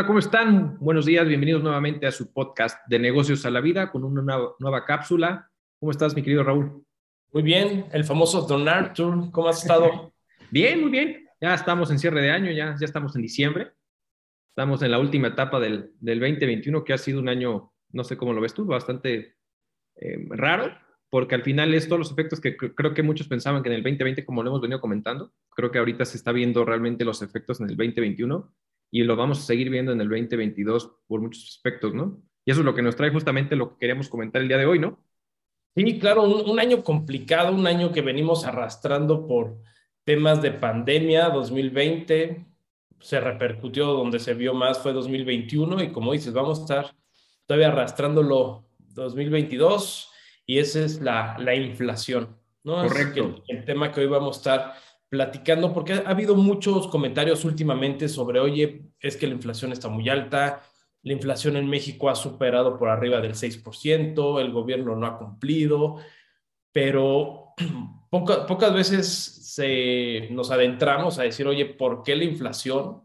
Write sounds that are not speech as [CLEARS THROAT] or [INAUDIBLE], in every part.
Hola, ¿cómo están? Buenos días, bienvenidos nuevamente a su podcast de negocios a la vida con una nueva, cápsula. ¿Cómo estás, mi querido Raúl? Muy bien, el famoso Don Arthur, ¿cómo has estado? [LAUGHS] bien, muy bien. Ya estamos en cierre de año, ya, ya estamos en diciembre. Estamos en la última etapa del, del 2021, que ha sido un año, no sé cómo lo ves tú, bastante eh, raro, porque al final es todos los efectos que creo que muchos pensaban que en el 2020, como lo hemos venido comentando, creo que ahorita se está viendo realmente los efectos en el 2021 y lo vamos a seguir viendo en el 2022 por muchos aspectos, ¿no? Y eso es lo que nos trae justamente lo que queríamos comentar el día de hoy, ¿no? Sí, claro, un, año complicado, un año que venimos arrastrando por temas de pandemia, 2020, se repercutió donde se vio más fue 2021 y como dices, vamos a estar todavía arrastrándolo 2022 y esa es la, la inflación, ¿no? Correcto. el, el tema que hoy vamos a estar platicando, porque ha, habido muchos comentarios últimamente sobre, oye, es que la inflación está muy alta, la inflación en México ha superado por arriba del 6%, el gobierno no ha cumplido, pero [CLEARS THROAT] pocas veces se, nos adentramos a decir, oye, ¿por qué la inflación?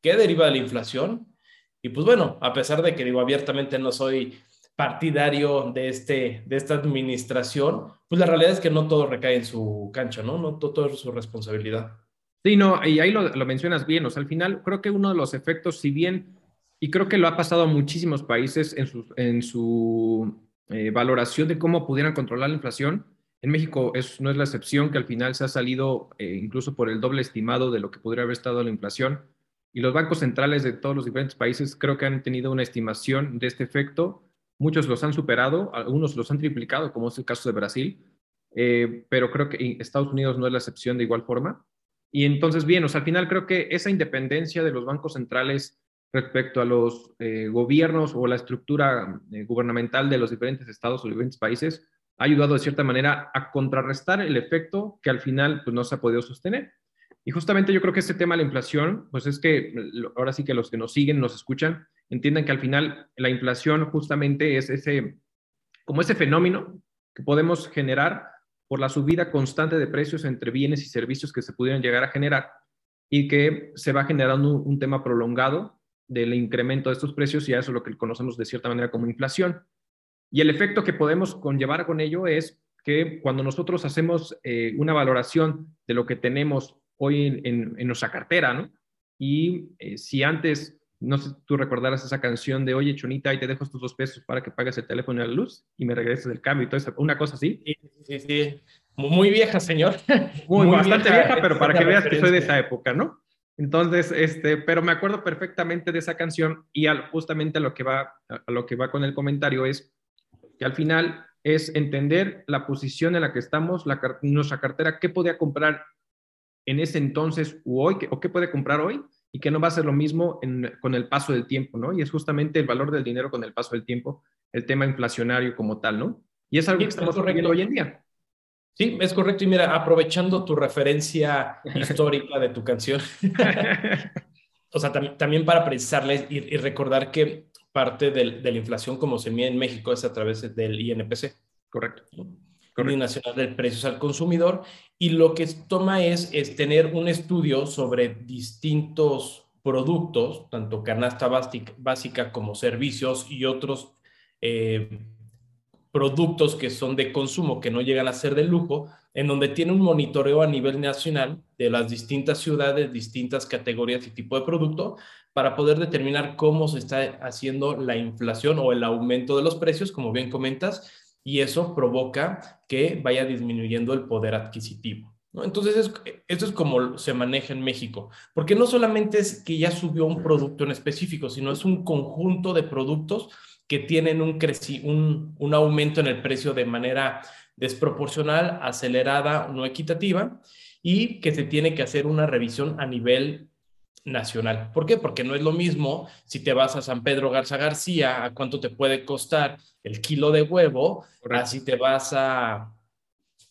¿Qué deriva de la inflación? Y pues bueno, a pesar de que digo abiertamente no soy partidario de, este, de esta administración, pues la realidad es que no todo recae en su cancha, ¿no? No todo, es su responsabilidad. Sí, no, y ahí lo, mencionas bien, o sea, al final creo que uno de los efectos, si bien, y creo que lo ha pasado a muchísimos países en su, en su eh, valoración de cómo pudieran controlar la inflación, en México es, no es la excepción que al final se ha salido eh, incluso por el doble estimado de lo que podría haber estado la inflación, y los bancos centrales de todos los diferentes países creo que han tenido una estimación de este efecto Muchos los han superado, algunos los han triplicado, como es el caso de Brasil, eh, pero creo que Estados Unidos no es la excepción de igual forma. Y entonces, bien, o al final creo que esa independencia de los bancos centrales respecto a los eh, gobiernos o la estructura eh, gubernamental de los diferentes estados o diferentes países ha ayudado de cierta manera a contrarrestar el efecto que al final pues, no se ha podido sostener. Y justamente yo creo que este tema de la inflación, pues es que ahora sí que los que nos siguen, nos escuchan, entiendan que al final la inflación justamente es ese, como ese fenómeno que podemos generar por la subida constante de precios entre bienes y servicios que se pudieran llegar a generar y que se va generando un, tema prolongado del incremento de estos precios y eso es lo que conocemos de cierta manera como inflación. Y el efecto que podemos conllevar con ello es que cuando nosotros hacemos eh, una valoración de lo que tenemos hoy en, nuestra cartera, ¿no? Y eh, si antes, no sé, tú recordarás esa canción de, oye, Chonita, ahí te dejo estos dos pesos para que pagues el teléfono y la luz y me regreses el cambio y todo eso, una cosa así. Sí, sí, sí. Muy vieja, señor. [LAUGHS] Muy, bastante vieja, pero para que veas que soy de esa época, ¿no? Entonces, este, pero me acuerdo perfectamente de esa canción y al, justamente a lo que va, a lo que va con el comentario es que al final es entender la posición en la que estamos, la, nuestra cartera, qué podía comprar en ese entonces o hoy, o qué puede comprar hoy y que no va a ser lo mismo con el paso del tiempo, ¿no? Y es justamente el valor del dinero con el paso del tiempo, el tema inflacionario como tal, ¿no? Y es algo que estamos viendo hoy en día. Sí, es correcto. Y mira, aprovechando tu referencia [LAUGHS] histórica de tu canción, [LAUGHS] o sea, también para precisarles y, recordar que parte de la inflación como se mide en México es a través del INPC. Correcto. Nacional de Precios al Consumidor, y lo que toma es, es tener un estudio sobre distintos productos, tanto canasta básica, como servicios y otros eh, productos que son de consumo, que no llegan a ser de lujo, en donde tiene un monitoreo a nivel nacional de las distintas ciudades, distintas categorías y tipo de producto, para poder determinar cómo se está haciendo la inflación o el aumento de los precios, como bien comentas, y eso provoca que vaya disminuyendo el poder adquisitivo. Entonces, eso es como se maneja en México, porque no solamente es que ya subió un producto en específico, sino es un conjunto de productos que tienen un, un, un aumento en el precio de manera desproporcional, acelerada, no equitativa, y que se tiene que hacer una revisión a nivel nacional. ¿Por qué? Porque no es lo mismo si te vas a San Pedro Garza García, a cuánto te puede costar el kilo de huevo, así te vas a,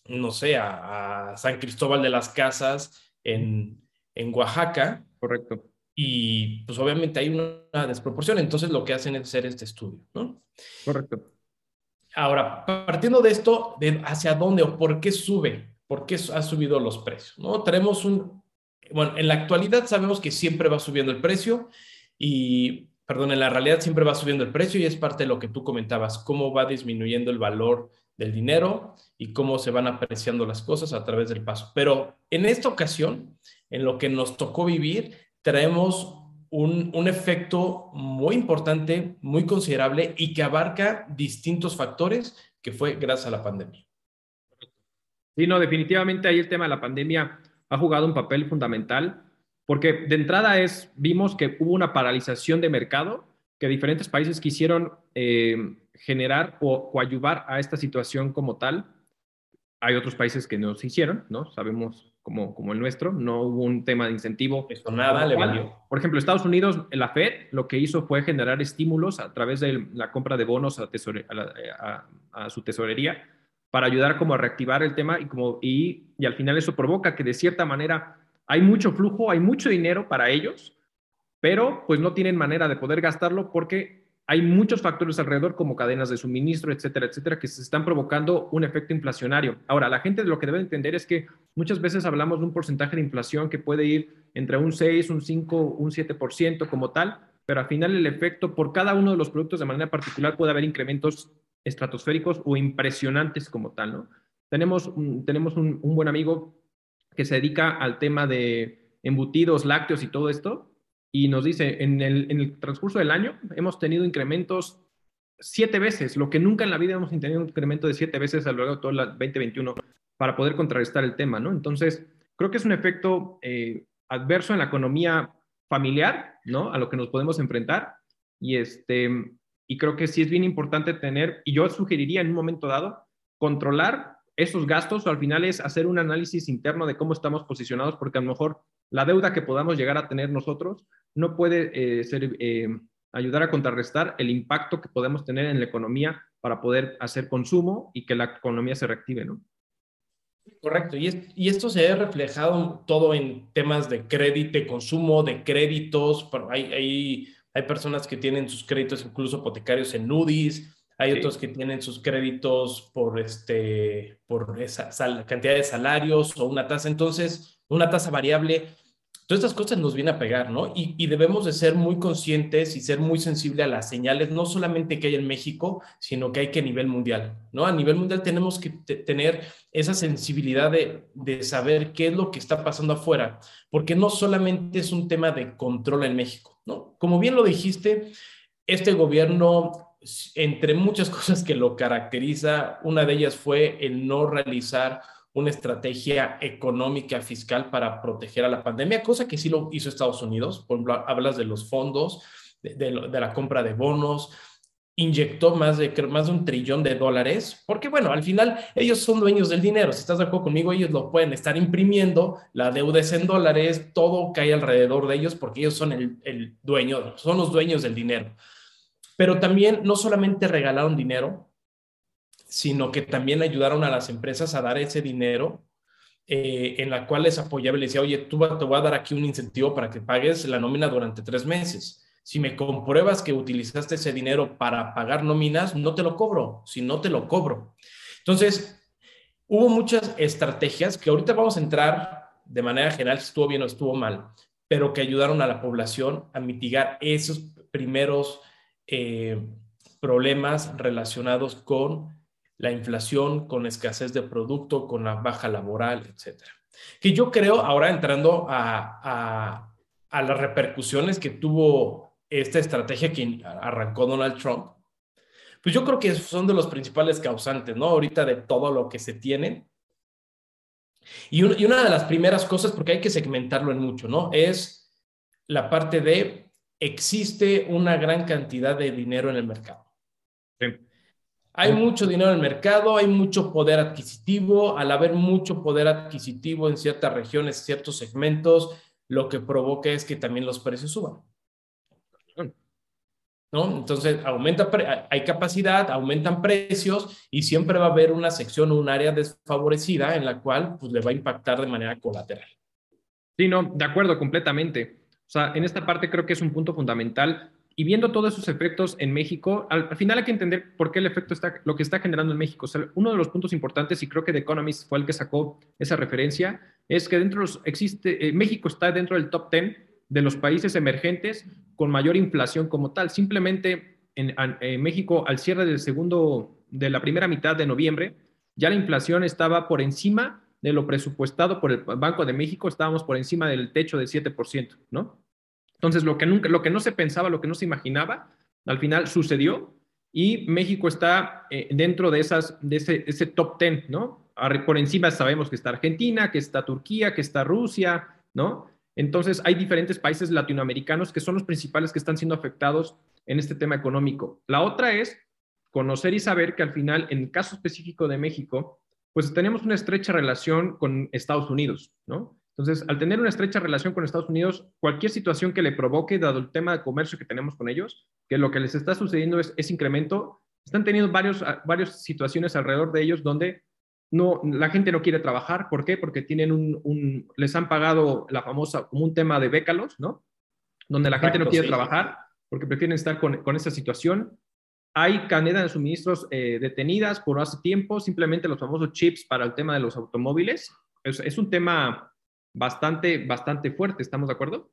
no sé, a, San Cristóbal de las Casas en, en Oaxaca. Correcto. Y pues obviamente hay una desproporción, entonces lo que hacen es hacer este estudio, ¿no? Correcto. Ahora, partiendo de esto, de hacia dónde o por qué sube, por qué ha subido los precios, ¿no? Tenemos un, bueno, en la actualidad sabemos que siempre va subiendo el precio y, perdón, en la realidad siempre va subiendo el precio y es parte de lo que tú comentabas, cómo va disminuyendo el valor del dinero y cómo se van apreciando las cosas a través del paso. Pero en esta ocasión, en lo que nos tocó vivir, traemos un, un, efecto muy importante, muy considerable y que abarca distintos factores que fue gracias a la pandemia. Sí, no, definitivamente ahí el tema de la pandemia ha jugado un papel fundamental porque de entrada es, vimos que hubo una paralización de mercado, que diferentes países quisieron eh, generar o coadyuvar a esta situación como tal. Hay otros países que no se hicieron, ¿no? Sabemos como, como el nuestro, no hubo un tema de incentivo. Esto nada le valió. Por ejemplo, Estados Unidos, la Fed lo que hizo fue generar estímulos a través de la compra de bonos a, a, su tesorería para ayudar como a reactivar el tema y, como, y, y al final eso provoca que de cierta manera hay mucho flujo, hay mucho dinero para ellos, pero pues no tienen manera de poder gastarlo porque hay muchos factores alrededor como cadenas de suministro, etcétera, etcétera, que se están provocando un efecto inflacionario. Ahora, la gente lo que debe entender es que muchas veces hablamos de un porcentaje de inflación que puede ir entre un 6, un 5, un 7% como tal, pero al final el efecto por cada uno de los productos de manera particular puede haber incrementos estratosféricos o impresionantes como tal, ¿no? Tenemos, tenemos un, un buen amigo que se dedica al tema de embutidos, lácteos y todo esto, y nos dice, en el, transcurso del año hemos tenido incrementos siete veces, lo que nunca en la vida hemos tenido un incremento de siete veces a lo largo de todo el 2021 para poder contrarrestar el tema, ¿no? Entonces, creo que es un efecto eh, adverso en la economía familiar, ¿no? A lo que nos podemos enfrentar. Y, este, y creo que sí es bien importante tener, y yo sugeriría en un momento dado, controlar esos gastos o al final es hacer un análisis interno de cómo estamos posicionados, porque a lo mejor la deuda que podamos llegar a tener nosotros no puede eh, ser, eh, ayudar a contrarrestar el impacto que podemos tener en la economía para poder hacer consumo y que la economía se reactive, ¿no? Correcto, y, y esto se ha reflejado todo en temas de crédito, de consumo, de créditos, hay, hay, hay personas que tienen sus créditos incluso hipotecarios en NUDIs, hay otros que tienen sus créditos por, este, por esa cantidad de salarios o una tasa. Entonces, una tasa variable. Todas estas cosas nos vienen a pegar, ¿no? Y, y, debemos de ser muy conscientes y ser muy sensibles a las señales, no solamente que hay en México, sino que hay que a nivel mundial, ¿no? A nivel mundial tenemos que tener esa sensibilidad de, de saber qué es lo que está pasando afuera, porque no solamente es un tema de control en México, ¿no? Como bien lo dijiste, este gobierno entre muchas [LAUGHS] cosas que lo caracteriza, una de ellas fue el no realizar una estrategia económica fiscal para proteger a la pandemia, cosa que sí lo hizo Estados Unidos. Por ejemplo, hablas de los fondos, de, la compra de bonos, inyectó más de, más de un trillón de dólares, porque bueno, al final ellos son dueños del dinero, si estás de acuerdo conmigo, ellos lo pueden estar imprimiendo, la deuda es en dólares, todo cae alrededor de ellos porque ellos son el, dueño, son los dueños del dinero pero también no solamente regalaron dinero, sino que también ayudaron a las empresas a dar ese dinero eh, en la cual les apoyaba y les decía, oye, tú te voy a dar aquí un incentivo para que pagues la nómina durante tres meses. Si me compruebas que utilizaste ese dinero para pagar nóminas, no te lo cobro, si no te lo cobro. Entonces, hubo muchas estrategias que ahorita vamos a entrar de manera general si estuvo bien o estuvo mal, pero que ayudaron a la población a mitigar esos primeros eh, problemas relacionados con la inflación, con escasez de producto, con la baja laboral, etcétera. Que yo creo, ahora entrando a, a, las repercusiones que tuvo esta estrategia que arrancó Donald Trump, pues yo creo que son de los principales causantes, ¿no? Ahorita de todo lo que se tiene. Y, y una de las primeras cosas, porque hay que segmentarlo en mucho, ¿no? Es la parte de existe una gran cantidad de dinero en el mercado. Hay mucho dinero en el mercado, hay mucho poder adquisitivo. Al haber mucho poder adquisitivo en ciertas regiones, ciertos segmentos, lo que provoca es que también los precios suban. ¿No? Entonces, aumenta, hay capacidad, aumentan precios y siempre va a haber una sección, un área desfavorecida en la cual pues, le va a impactar de manera colateral. Sí, no, de acuerdo completamente. O sea, en esta parte creo que es un punto fundamental. Y viendo todos esos efectos en México, al, final hay que entender por qué el efecto está, lo que está generando en México. O uno de los puntos importantes, y creo que The Economist fue el que sacó esa referencia, es que dentro existe, eh, México está dentro del top 10 de los países emergentes con mayor inflación como tal. Simplemente en, México, al cierre del segundo, de la primera mitad de noviembre, ya la inflación estaba por encima de lo presupuestado por el Banco de México, estábamos por encima del techo del 7%, ¿no? Entonces, lo que, nunca, lo que no se pensaba, lo que no se imaginaba, al final sucedió y México está eh, dentro de, esas, de ese, ese top 10, ¿no? Por encima sabemos que está Argentina, que está Turquía, que está Rusia, ¿no? Entonces, hay diferentes países latinoamericanos que son los principales que están siendo afectados en este tema económico. La otra es conocer y saber que al final, en el caso específico de México, pues tenemos una estrecha relación con Estados Unidos, ¿no? Entonces, al tener una estrecha relación con Estados Unidos, cualquier situación que le provoque, dado el tema de comercio que tenemos con ellos, que lo que les está sucediendo es, es incremento, están teniendo varios, varias situaciones alrededor de ellos donde no, la gente no quiere trabajar. ¿Por qué? Porque tienen un, les han pagado la famosa, como un tema de bécalos, ¿no? Donde la gente no quiere trabajar porque prefieren estar con, con esa situación. Hay cadenas de suministros eh, detenidas por hace tiempo, simplemente los famosos chips para el tema de los automóviles. Es, es un tema bastante, bastante fuerte, ¿estamos de acuerdo?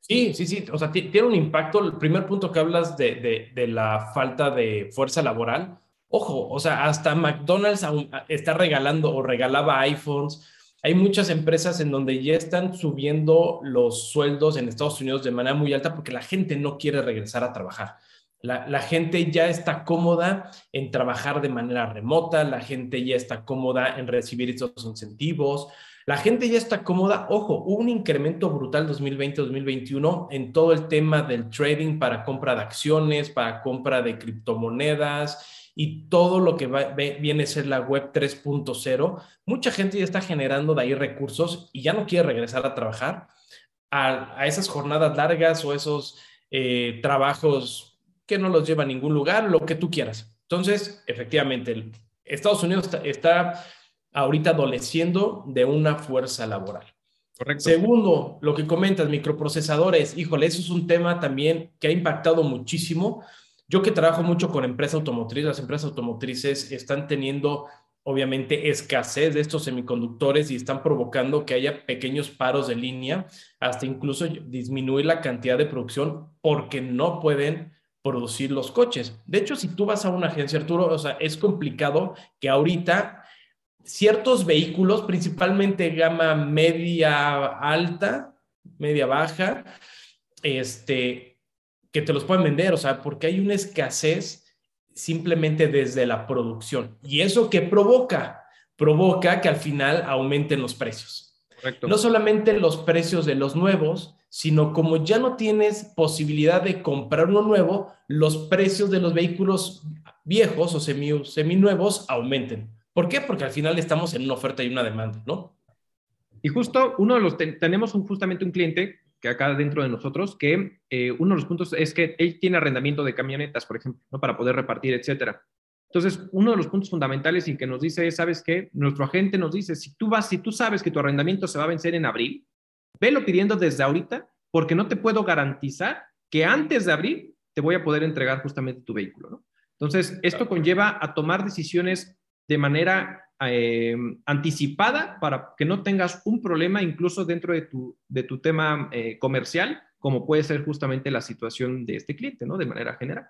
Sí, sí, sí. O sea, tiene un impacto. El primer punto que hablas de, de, de la falta de fuerza laboral Ojo, o sea, hasta McDonald's está regalando o regalaba iPhones. Hay muchas empresas en donde ya están subiendo los sueldos en Estados Unidos de manera muy alta porque la gente no quiere regresar a trabajar. La, gente ya está cómoda en trabajar de manera remota, la gente ya está cómoda en recibir estos incentivos, la gente ya está cómoda. Ojo, un incremento brutal 2020-2021 en todo el tema del trading para compra de acciones, para compra de criptomonedas y todo lo que viene a ser la web 3.0, mucha gente ya está generando de ahí recursos y ya no quiere regresar a trabajar a, esas jornadas largas o esos eh, trabajos que no los lleva a ningún lugar, lo que tú quieras. Entonces, efectivamente, Estados Unidos está, está ahorita adoleciendo de una fuerza laboral. Correcto. Segundo, lo que comentas, microprocesadores, híjole, eso es un tema también que ha impactado muchísimo yo que trabajo mucho con empresas automotrices, las empresas automotrices están teniendo obviamente escasez de estos semiconductores y están provocando que haya pequeños paros de línea, hasta incluso disminuir la cantidad de producción porque no pueden producir los coches. De hecho, si tú vas a una agencia, Arturo, o sea, es complicado que ahorita ciertos vehículos, principalmente gama media alta, media baja, este, que te los pueden vender, o sea, porque hay una escasez simplemente desde la producción. ¿Y eso qué provoca? Provoca que al final aumenten los precios. No solamente los precios de los nuevos, sino como ya no tienes posibilidad de comprar uno nuevo, los precios de los vehículos viejos o semi, seminuevos aumenten. ¿Por qué? Porque al final estamos en una oferta y una demanda, ¿no? Y justo uno de los, tenemos justamente un cliente que acá dentro de nosotros, que eh, uno de los puntos es que él tiene arrendamiento de camionetas, por ejemplo, ¿no? para poder repartir, etcétera. Entonces, uno de los puntos fundamentales y que nos dice es, ¿sabes qué? Nuestro agente nos dice, si tú vas, si tú sabes que tu arrendamiento se va a vencer en abril, velo pidiendo desde ahorita, porque no te puedo garantizar que antes de abril te voy a poder entregar justamente tu vehículo, ¿no? Entonces, esto conlleva a tomar decisiones de manera eh, anticipada para que no tengas un problema incluso dentro de tu, de tu tema eh, comercial, como puede ser justamente la situación de este cliente, ¿no? De manera general.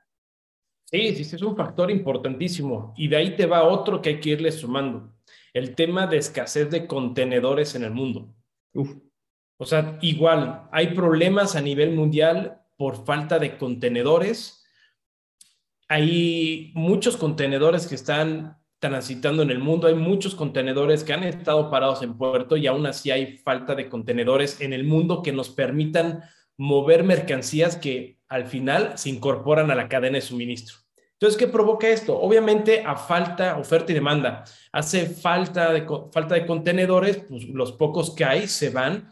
Sí, sí, es un factor importantísimo. Y de ahí te va otro que hay que irle sumando. El tema de escasez de contenedores en el mundo. Uf. O sea, igual, hay problemas a nivel mundial por falta de contenedores. Hay muchos contenedores que están transitando en el mundo. Hay muchos contenedores que han estado parados en puerto y aún así hay falta de contenedores en el mundo que nos permitan mover mercancías que al final se incorporan a la cadena de suministro. Entonces, ¿qué provoca esto? Obviamente, a falta, oferta y demanda. Hace falta de, falta de contenedores, pues los pocos que hay se van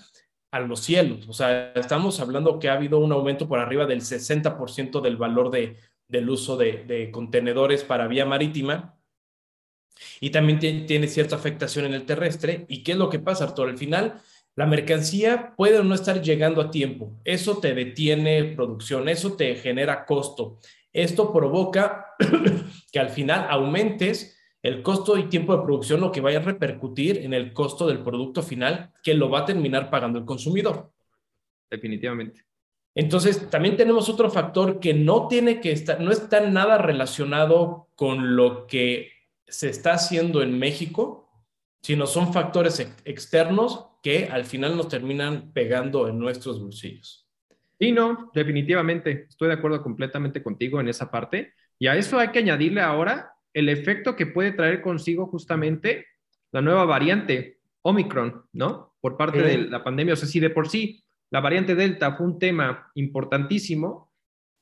a los cielos. O sea, estamos hablando que ha habido un aumento por arriba del 60% del valor de, del uso de, de contenedores para vía marítima y también tiene cierta afectación en el terrestre. ¿Y qué es lo que pasa, Arturo? Al final, la mercancía puede o no estar llegando a tiempo. Eso te detiene producción, eso te genera costo. Esto provoca [CLEARS THROAT] que al final aumentes el costo y tiempo de producción, lo que vaya a repercutir en el costo del producto final que lo va a terminar pagando el consumidor. definitivamente. Entonces, también tenemos otro factor que no tiene que estar, no está nada relacionado con lo que se está haciendo en México, sino son factores externos que al final nos terminan pegando en nuestros bolsillos. Sí, no, definitivamente. Estoy de acuerdo completamente contigo en esa parte. Y a eso hay que añadirle ahora el efecto que puede traer consigo justamente la nueva variante Omicron, ¿no? Por parte de la pandemia. O sea, si de por sí la variante Delta fue un tema importantísimo.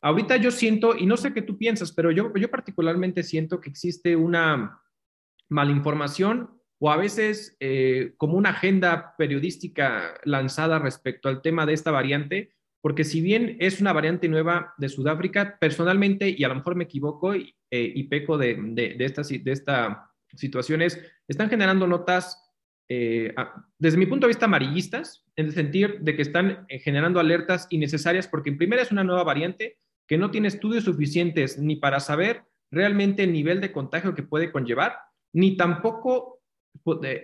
Ahorita yo siento, y no sé qué tú piensas, pero yo, particularmente siento que existe una malinformación o a veces eh, como una agenda periodística lanzada respecto al tema de esta variante, porque si bien es una variante nueva de Sudáfrica, personalmente, y a lo mejor me equivoco y, eh, peco de, de, de, estas, de esta situaciones, están generando notas eh, desde mi punto de vista, amarillistas, en el sentido de que están eh, generando alertas innecesarias, porque en primera es una nueva variante que no tiene estudios suficientes ni para saber realmente el nivel de contagio que puede conllevar, ni tampoco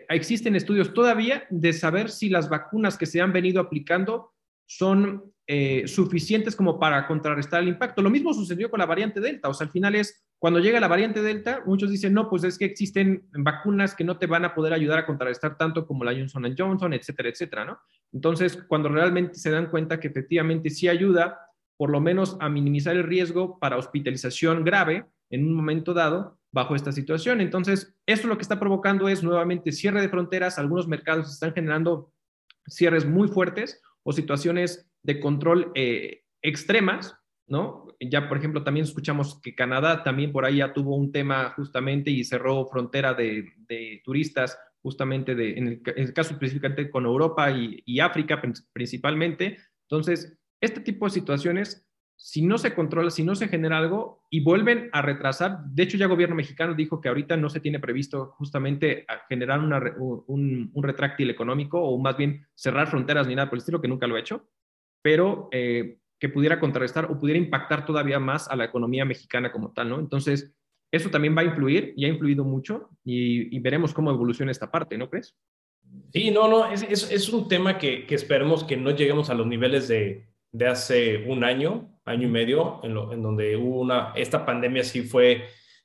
existen estudios todavía de saber si las vacunas que se han venido aplicando son eh, suficientes como para contrarrestar el impacto. Lo mismo sucedió con la variante Delta, o sea, al final es cuando llega la variante Delta, muchos dicen, no, pues es que existen vacunas que no te van a poder ayudar a contrarrestar tanto como la Johnson Johnson, etcétera, etcétera, ¿no? Entonces, cuando realmente se dan cuenta que efectivamente sí ayuda, por lo menos a minimizar el riesgo para hospitalización grave en un momento dado bajo esta situación. Entonces, esto lo que está provocando es nuevamente cierre de fronteras, algunos mercados están generando cierres muy fuertes o situaciones de control eh, extremas, ¿no? Ya, por ejemplo, también escuchamos que Canadá también por ahí ya tuvo un tema justamente y cerró frontera de, turistas justamente de, en, el, caso específicamente con Europa y, África principalmente. Entonces, este tipo de situaciones, si no se controla, si no se genera algo y vuelven a retrasar, de hecho ya el gobierno mexicano dijo que ahorita no se tiene previsto justamente generar un, un retráctil económico o más bien cerrar fronteras ni nada por el estilo, que nunca lo ha hecho, pero eh, que pudiera contrarrestar o pudiera impactar todavía más a la economía mexicana como tal, ¿no? Entonces, eso también va a influir y ha influido mucho y, veremos cómo evoluciona esta parte, ¿no crees? Sí, no, no, es, es, un tema que, que, esperemos que no lleguemos a los niveles de, de hace un año, año y medio, en, lo, en, donde hubo una, esta pandemia sí fue,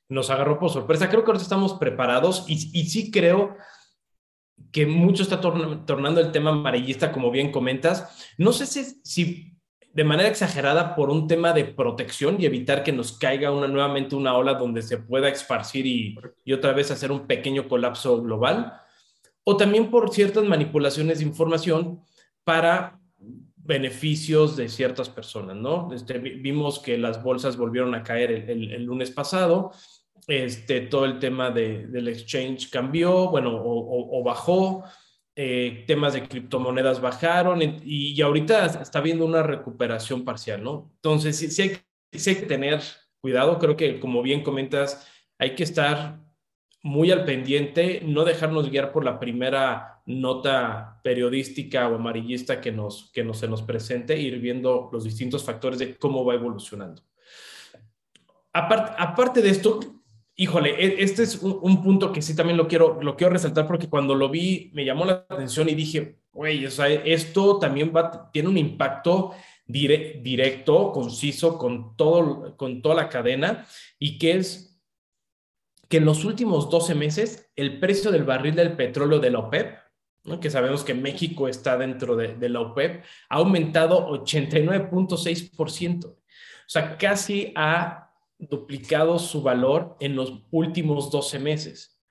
nos agarró por sorpresa. Creo que ahora estamos preparados y, y sí creo que mucho está tornando el tema amarillista, como bien comentas. No sé si, si de manera exagerada por un tema de protección y evitar que nos caiga una, nuevamente una ola donde se pueda esparcir y, y otra vez hacer un pequeño colapso global, o también por ciertas manipulaciones de información para beneficios de ciertas personas, ¿no? Este, vimos que las bolsas volvieron a caer el, lunes pasado, este, todo el tema de, del exchange cambió, bueno, o, bajó, eh, temas de criptomonedas bajaron y, ahorita está habiendo una recuperación parcial, ¿no? Entonces, sí, hay, sí, que tener cuidado, creo que como bien comentas, hay que estar muy al pendiente, no dejarnos guiar por la primera nota periodística o amarillista que, nos, que nos, se nos presente, ir viendo los distintos factores de cómo va evolucionando. Aparte, aparte de esto, Híjole, e, este es un, punto que sí también lo quiero, lo quiero resaltar porque cuando lo vi me llamó la atención y dije, güey, o sea, esto también va, tiene un impacto directo, conciso con, todo, con toda la cadena y que es que en los últimos 12 meses el precio del barril del petróleo de la OPEP, que sabemos que México está dentro de, de la OPEP, ha aumentado 89.6%. O sea, casi a duplicado su valor en los últimos 12 meses.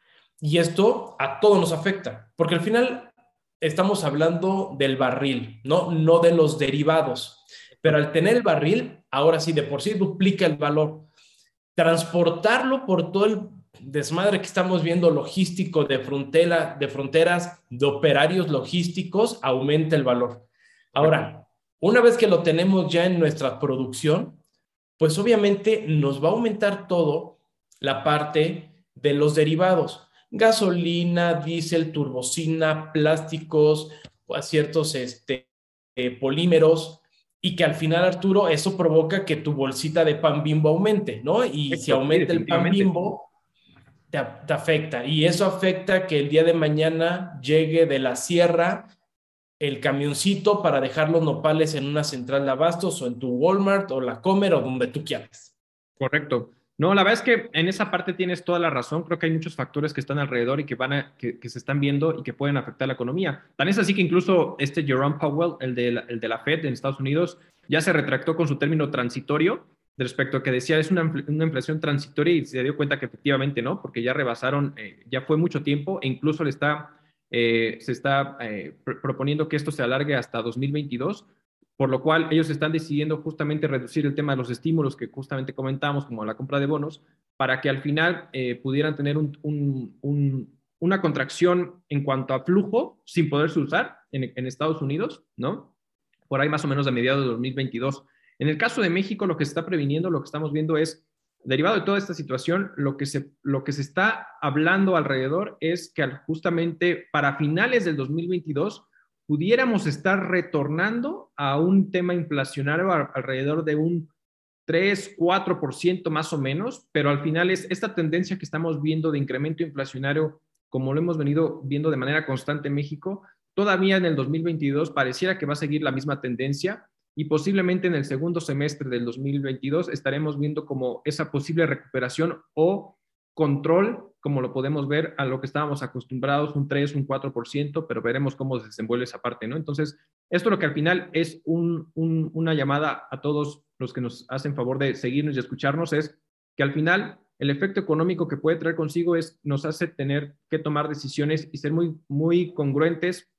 Y esto a todos nos afecta, porque al final estamos hablando del barril, ¿no? No de los derivados. Pero al tener el barril, ahora sí, de por sí duplica el valor. Transportarlo por todo el desmadre que estamos viendo logístico de, frontera, de fronteras, de operarios logísticos, aumenta el valor. Ahora, una vez que lo tenemos ya en nuestra producción, pues obviamente nos va a aumentar todo la parte de los derivados. Gasolina, diésel, turbocina, plásticos, ciertos este, eh, polímeros, y que al final, Arturo, eso provoca que tu bolsita de pan bimbo aumente, ¿no? Y si aumenta el pan bimbo, te, afecta. Y eso afecta que el día de mañana llegue de la sierra el camioncito para dejar los nopales en una central de abastos o en tu Walmart o la Comer o donde tú quieras. Correcto. No, la verdad es que en esa parte tienes toda la razón. Creo que hay muchos factores que están alrededor y que van a, que, se están viendo y que pueden afectar la economía. Tan es así que incluso este Jerome Powell, el de la, el de la Fed en Estados Unidos, ya se retractó con su término transitorio respecto a que decía es una, una, inflación transitoria y se dio cuenta que efectivamente no, porque ya rebasaron, eh, ya fue mucho tiempo e incluso le está, eh, se está eh, proponiendo que esto se alargue hasta 2022, por lo cual ellos están decidiendo justamente reducir el tema de los estímulos que justamente comentamos, como la compra de bonos, para que al final pudieran tener una contracción en cuanto a flujo sin poderse usar en, en Estados Unidos, ¿no? Por ahí más o menos a mediados de 2022. En el caso de México, lo que se está previniendo, lo que estamos viendo es, derivado de toda esta situación, lo que se, lo que se está hablando alrededor es que justamente para finales del 2022 pudiéramos estar retornando a un tema inflacionario alrededor de un 3, 4% más o menos, pero al final es esta tendencia que estamos viendo de incremento inflacionario, como lo hemos venido viendo de manera constante en México, todavía en el 2022 pareciera que va a seguir la misma tendencia y posiblemente en el segundo semestre del 2022 estaremos viendo como esa posible recuperación o control, como lo podemos ver, a lo que estábamos acostumbrados, un 3, un 4%, pero veremos cómo se desenvuelve esa parte, ¿no? Entonces, esto lo que al final es una llamada a todos los que nos hacen favor de seguirnos y escucharnos, es que al final el efecto económico que puede traer consigo es, nos hace tener que tomar decisiones y ser muy, muy congruentes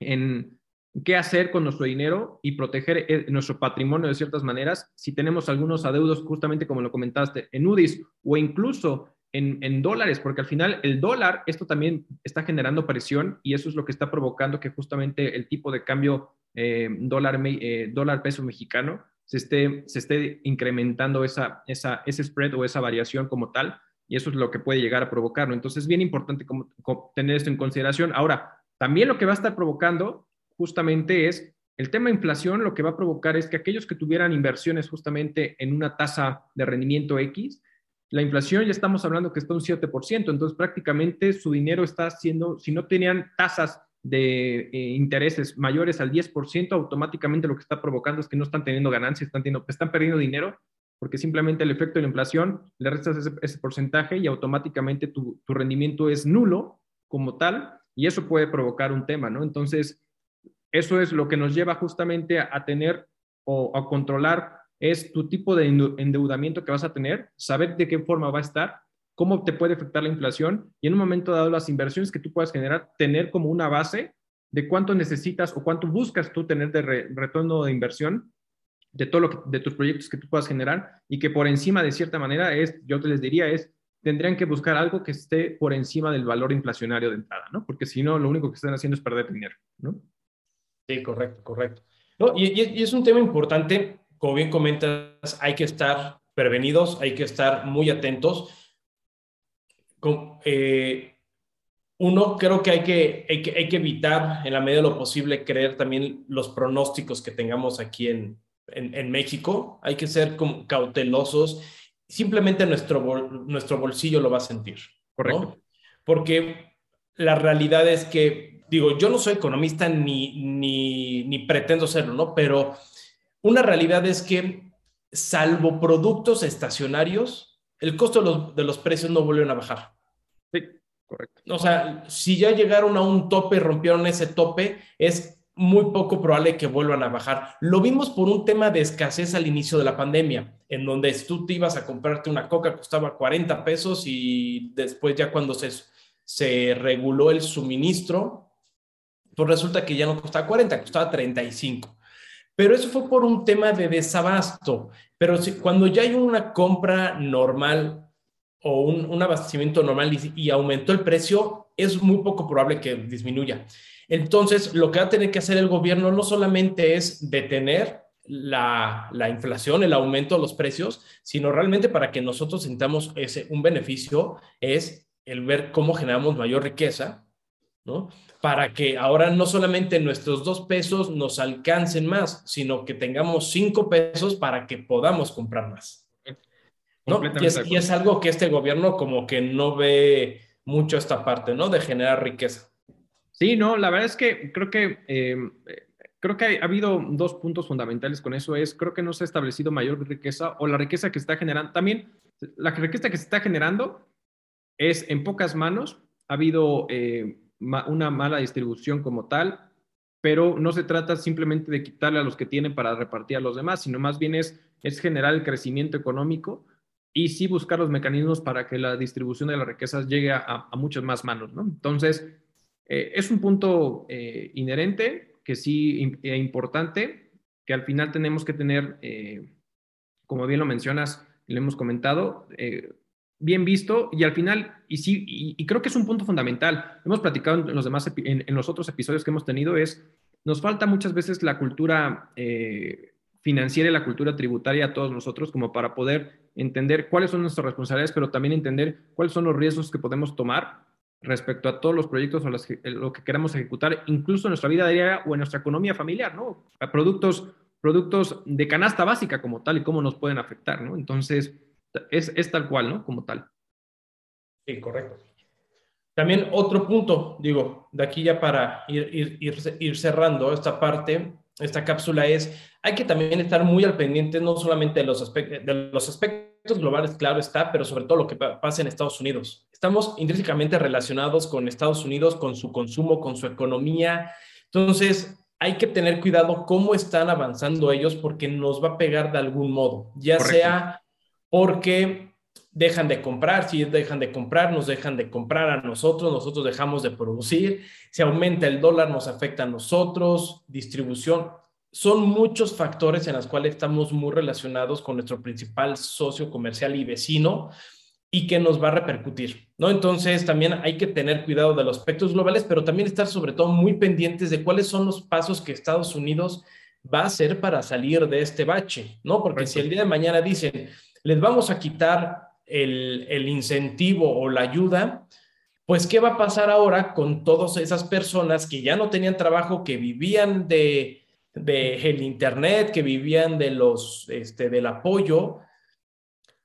en qué hacer con nuestro dinero y proteger eh, nuestro patrimonio de ciertas maneras. Si tenemos algunos adeudos, justamente como lo comentaste, en UDIs o incluso en, dólares, porque al final el dólar, esto también está generando presión y eso es lo que está provocando que justamente el tipo de cambio eh, dólar, eh, dólar peso mexicano se esté, se esté incrementando esa, esa, ese spread o esa variación como tal. Y eso es lo que puede llegar a provocarlo. Entonces, es bien importante como, tener esto en consideración. Ahora, también lo que va a estar provocando justamente es el tema de inflación, lo que va a provocar es que aquellos que tuvieran inversiones justamente en una tasa de rendimiento X, la inflación ya estamos hablando que está un 7%, entonces prácticamente su dinero está haciendo, si no tenían tasas de eh, intereses mayores al 10%, automáticamente lo que está provocando es que no están teniendo ganancias, están, teniendo, están perdiendo dinero porque simplemente el efecto de la inflación le restas ese, porcentaje y automáticamente tu, tu rendimiento es nulo como tal y eso puede provocar un tema, ¿no? Entonces, eso es lo que nos lleva justamente a, tener o a controlar es tu tipo de endeudamiento que vas a tener, saber de qué forma va a estar, cómo te puede afectar la inflación y en un momento dado las inversiones que tú puedas generar, tener como una base de cuánto necesitas o cuánto buscas tú tener de retorno de inversión de todo lo que, de tus proyectos que tú puedas generar y que por encima de cierta manera es, yo te les diría es, tendrían que buscar algo que esté por encima del valor inflacionario de entrada, ¿no? Porque si no, lo único que están haciendo es perder dinero, ¿no? Sí, correcto, correcto. No, y, es un tema importante, como bien comentas, hay que estar prevenidos, hay que estar muy atentos. Eh, uno, creo que hay que, hay que, hay que evitar en la medida de lo posible creer también los pronósticos que tengamos aquí en, en, México. Hay que ser como cautelosos. Simplemente nuestro, nuestro bolsillo lo va a sentir. Correcto. Porque la realidad es que digo, yo no soy economista ni, ni, pretendo serlo, ¿no? Pero una realidad es que, salvo productos estacionarios, el costo de los, de los precios no vuelven a bajar. Sí, correcto. O sea, si ya llegaron a un tope y rompieron ese tope, es muy poco probable que vuelvan a bajar. Lo vimos por un tema de escasez al inicio de la pandemia, en donde tú te ibas a comprarte una coca, costaba 40 pesos y después ya cuando se, se reguló el suministro, pues resulta que ya no costaba 40, costaba 35. Pero eso fue por un tema de desabasto. Pero si, cuando ya hay una compra normal o un, abastecimiento normal y, aumentó el precio, es muy poco probable que disminuya. Entonces, lo que va a tener que hacer el gobierno no solamente es detener la, la, inflación, el aumento de los precios, sino realmente para que nosotros sintamos ese, un beneficio, es el ver cómo generamos mayor riqueza, ¿no? Para que ahora no solamente nuestros dos pesos nos alcancen más, sino que tengamos cinco pesos para que podamos comprar más. ¿no? Y es, y, es, algo que este gobierno como que no ve mucho esta parte, ¿no? De generar riqueza. Sí, no, la verdad es que creo que em, creo que ha habido dos puntos fundamentales con eso. Es, creo que no se ha establecido mayor riqueza o la riqueza que se está generando. También, la riqueza que se está generando es en pocas manos. Ha habido eh, una mala distribución como tal, pero no se trata simplemente de quitarle a los que tienen para repartir a los demás, sino más bien es, es generar el crecimiento económico y sí buscar los mecanismos para que la distribución de las riquezas llegue a, muchas más manos. ¿no? Entonces, eh, es un punto eh, inherente que sí es importante, que al final tenemos que tener, eh, como bien lo mencionas lo hemos comentado, bien visto y al final, y sí, y, creo que es un punto fundamental, hemos platicado en los demás, en, los otros episodios que hemos tenido, es, nos falta muchas veces la cultura eh, financiera y la cultura tributaria a todos nosotros como para poder entender cuáles son nuestras responsabilidades, pero también entender cuáles son los riesgos que podemos tomar respecto a todos los proyectos o eh, lo que queremos ejecutar, incluso en nuestra vida diaria o en nuestra economía familiar, ¿no? Productos, productos de canasta básica como tal y cómo nos pueden afectar, ¿no? Entonces, es, es tal cual, ¿no? Como tal. Sí, correcto. También otro punto, digo, de aquí ya para ir, ir, ir, cerrando esta parte, esta cápsula es, hay que también estar muy al pendiente no solamente de los, aspectos, de los aspectos globales, claro está, pero sobre todo lo que pasa en Estados Unidos. Estamos intrínsecamente relacionados con Estados Unidos, con su consumo, con su economía. Entonces, hay que tener cuidado cómo están avanzando ellos porque nos va a pegar de algún modo, ya sea porque dejan de comprar, si dejan de comprar, nos dejan de comprar a nosotros, nosotros dejamos de producir, si aumenta el dólar nos afecta a nosotros, distribución, son muchos factores en los cuales estamos muy relacionados con nuestro principal socio comercial y vecino y que nos va a repercutir, ¿no? Entonces también hay que tener cuidado de los aspectos globales, pero también estar sobre todo muy pendientes de cuáles son los pasos que Estados Unidos va a hacer para salir de este bache, ¿no? Porque si el día de mañana dicen, les vamos a quitar el, el incentivo o la ayuda, pues ¿qué va a pasar ahora con todas esas personas que ya no tenían trabajo, que vivían de del Internet, que vivían de los, este, del apoyo,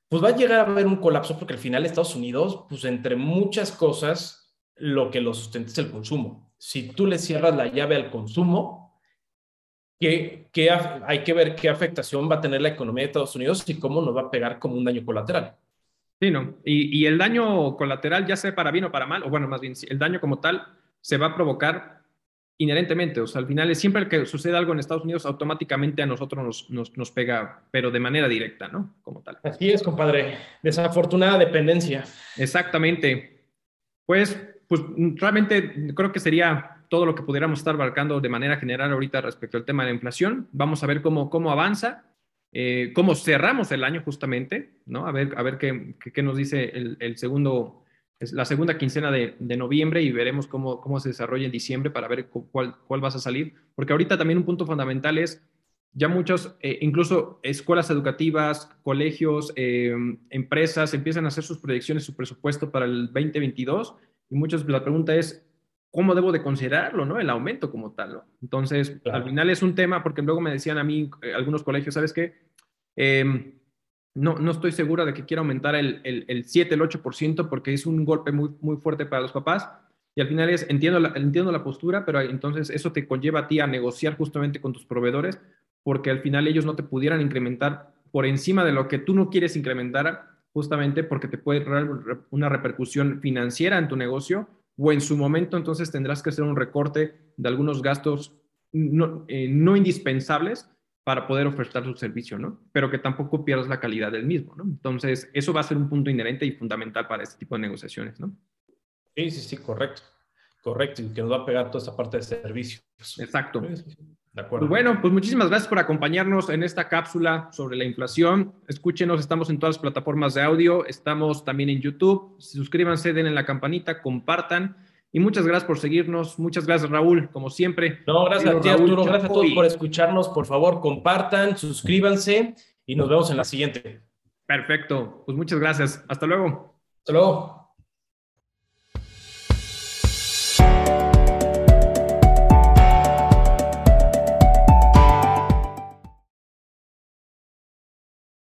pues va a llegar a haber un colapso porque al final Estados Unidos, pues entre muchas cosas, lo que lo sustenta es el consumo. Si tú le cierras la llave al consumo, que, que hay que ver qué afectación va a tener la economía de Estados Unidos y cómo nos va a pegar como un daño colateral. Sí, ¿no? Y, y el daño colateral, ya sea para bien o para mal, o bueno, más bien, el daño como tal se va a provocar inherentemente, o sea, al final es siempre que sucede algo en Estados Unidos, automáticamente a nosotros nos, nos, pega, pero de manera directa, ¿no? Como tal. Así es, compadre. Desafortunada dependencia. Exactamente. Pues, pues realmente creo que sería todo lo que pudiéramos estar abarcando de manera general ahorita respecto al tema de la inflación. Vamos a ver cómo, cómo avanza, eh, cómo cerramos el año justamente, ¿no? A ver, a ver qué, qué, nos dice el, el segundo la segunda quincena de, noviembre y veremos cómo, cómo se desarrolla en diciembre para ver cuál, cuál vas a salir. Porque ahorita también un punto fundamental es, ya muchos, eh, incluso escuelas educativas, colegios, eh, empresas, empiezan a hacer sus proyecciones, su presupuesto para el 2022 y muchos, la pregunta es, ¿cómo debo de considerarlo, no? El aumento como tal, ¿no? Entonces, al final es un tema, porque luego me decían a mí eh, algunos colegios, ¿sabes qué? Eh, no, no estoy segura de que quiera aumentar el, el, 7, el 8%, porque es un golpe muy, muy fuerte para los papás. Y al final es, entiendo la, entiendo la postura, pero entonces eso te conlleva a ti a negociar justamente con tus proveedores, porque al final ellos no te pudieran incrementar por encima de lo que tú no quieres incrementar, justamente porque te puede traer una repercusión financiera en tu negocio, o en su momento entonces tendrás que hacer un recorte de algunos gastos no, eh, no indispensables para poder ofertar su servicio, ¿no? Pero que tampoco pierdas la calidad del mismo, ¿no? Entonces, eso va a ser un punto inherente y fundamental para este tipo de negociaciones, ¿no? Sí, sí, sí, correcto. Correcto, y que nos va a pegar toda esta parte de servicios. Exacto. De acuerdo. Pues bueno, pues muchísimas gracias por acompañarnos en esta cápsula sobre la inflación. Escúchenos, estamos en todas las plataformas de audio, estamos también en YouTube. Suscríbanse, denle la campanita, compartan y muchas gracias por seguirnos. Muchas gracias, Raúl, como siempre. No, gracias a ti, Arturo. Gracias a todos por escucharnos. Por favor, compartan, suscríbanse y nos vemos en la siguiente. Perfecto. Pues muchas gracias. Hasta luego. Hasta luego.